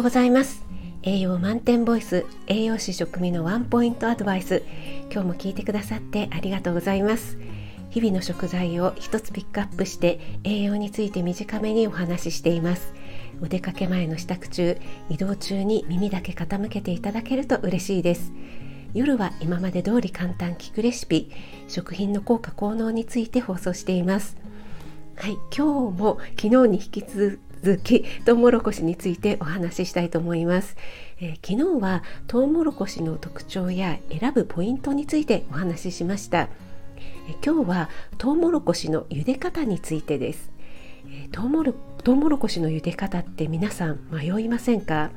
うございます。栄養満点ボイス栄養士食味のワンポイントアドバイス。今日も聞いてくださってありがとうございます。日々の食材を一つピックアップして栄養について短めにお話ししています。お出かけ前の支度中移動中に耳だけ傾けていただけると嬉しいです。夜は今まで通り簡単聞くレシピ食品の効果効能について放送しています。はい今日も昨日に引き続きトウモロコシについてお話ししたいと思います、えー、昨日はトウモロコシの特徴や選ぶポイントについてお話ししました、えー、今日はトウモロコシの茹で方についてです、えー、トウモロトウモロコシの茹で方って皆さん迷いませんか？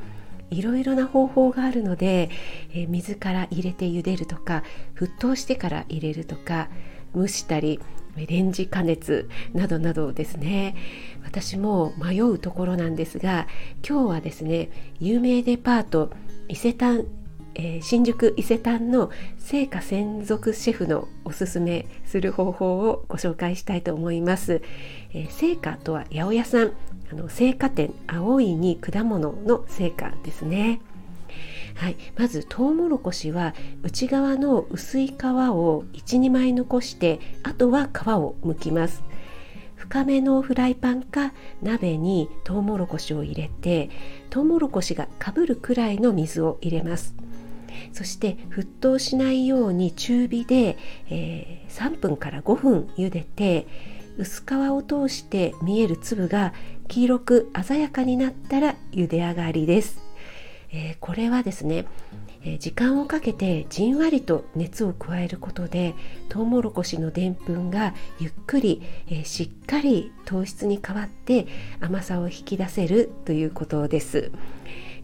いろいろな方法があるので、え水から入れて茹でるとか沸騰してから入れるとか蒸したりレンジ加熱などなどですね私も迷うところなんですが今日はですね有名デパート伊勢丹えー、新宿伊勢丹の製菓専属シェフのおすすめする方法をご紹介したいと思います。えー、製菓とは八百屋さんあの製菓店青いに果物の製菓ですね。はい、まずトウモロコシは内側の薄い皮を12枚残してあとは皮を剥きます。深めのフライパンか鍋にトウモロコシを入れてトウモロコシがかぶるくらいの水を入れます。そして沸騰しないように中火で、えー、3分から5分茹でて薄皮を通して見える粒が黄色く鮮やかになったら茹で上がりです。えー、これはですね、えー、時間をかけてじんわりと熱を加えることでトウモロコシのでんぷんがゆっくり、えー、しっかり糖質に変わって甘さを引き出せるということです。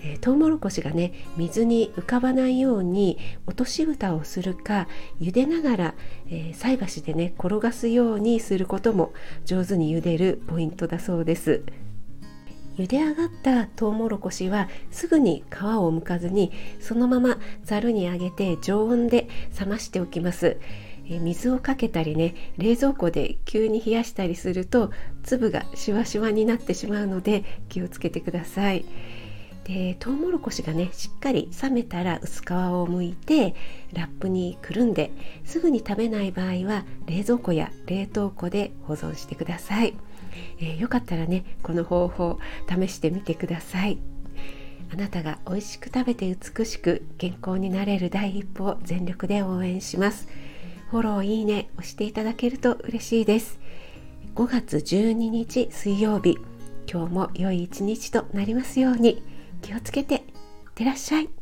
えー、トウモロコシがね水に浮かばないように落とし蓋をするか茹でながら、えー、菜箸でね転がすようにすることも上手に茹でるポイントだそうです。茹で上がったトウモロコシはすぐに皮をむかずにそのままざるにあげて常温で冷ましておきます。水をかけたりね冷蔵庫で急に冷やしたりすると粒がシワシワになってしまうので気をつけてください。でトウモロコシがねしっかり冷めたら薄皮を剥いてラップにくるんですぐに食べない場合は冷蔵庫や冷凍庫で保存してください。えー、よかったらねこの方法試してみてください。あなたが美味しく食べて美しく健康になれる第一歩を全力で応援します。フォローいいね押していただけると嬉しいです。5月12日水曜日今日も良い一日となりますように。気をつけて。いってらっしゃい。